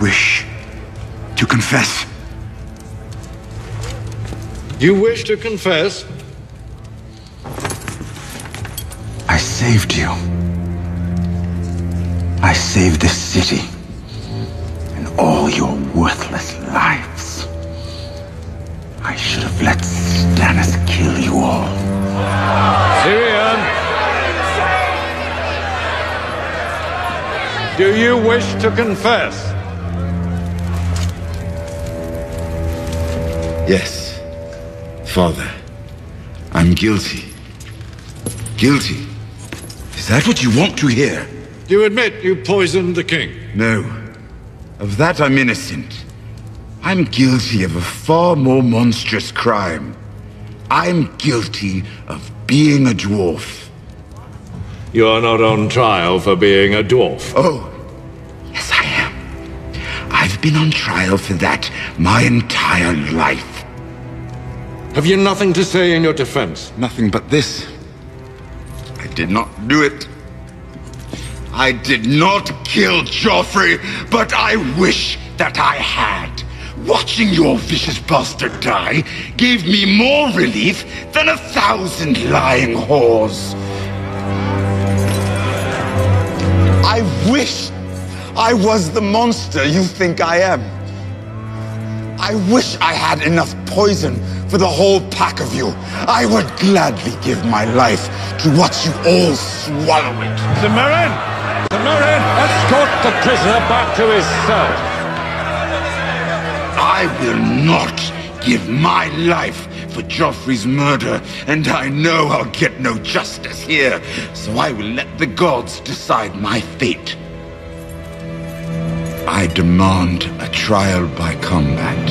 wish to confess. You wish to confess? I saved you. I saved this city and all your worthless lives. I should have let Stannis kill you all. Tyrion! Do you wish to confess? Yes, Father. I'm guilty. Guilty. Is that what you want to hear? You admit you poisoned the king? No. Of that I'm innocent. I'm guilty of a far more monstrous crime. I'm guilty of being a dwarf. You are not on trial for being a dwarf. Oh, yes I am. I've been on trial for that my entire life. Have you nothing to say in your defense? Nothing but this. I did not do it. I did not kill Joffrey, but I wish that I had. Watching your vicious bastard die gave me more relief than a thousand lying whores. I wish I was the monster you think I am. I wish I had enough poison for the whole pack of you. I would gladly give my life to watch you all swallow it. The Meryn! The Meryn! Escort the prisoner back to his cell. I will not give my life for Joffrey's murder, and I know I'll get no justice here, so I will let the gods decide my fate. I demand a trial by combat.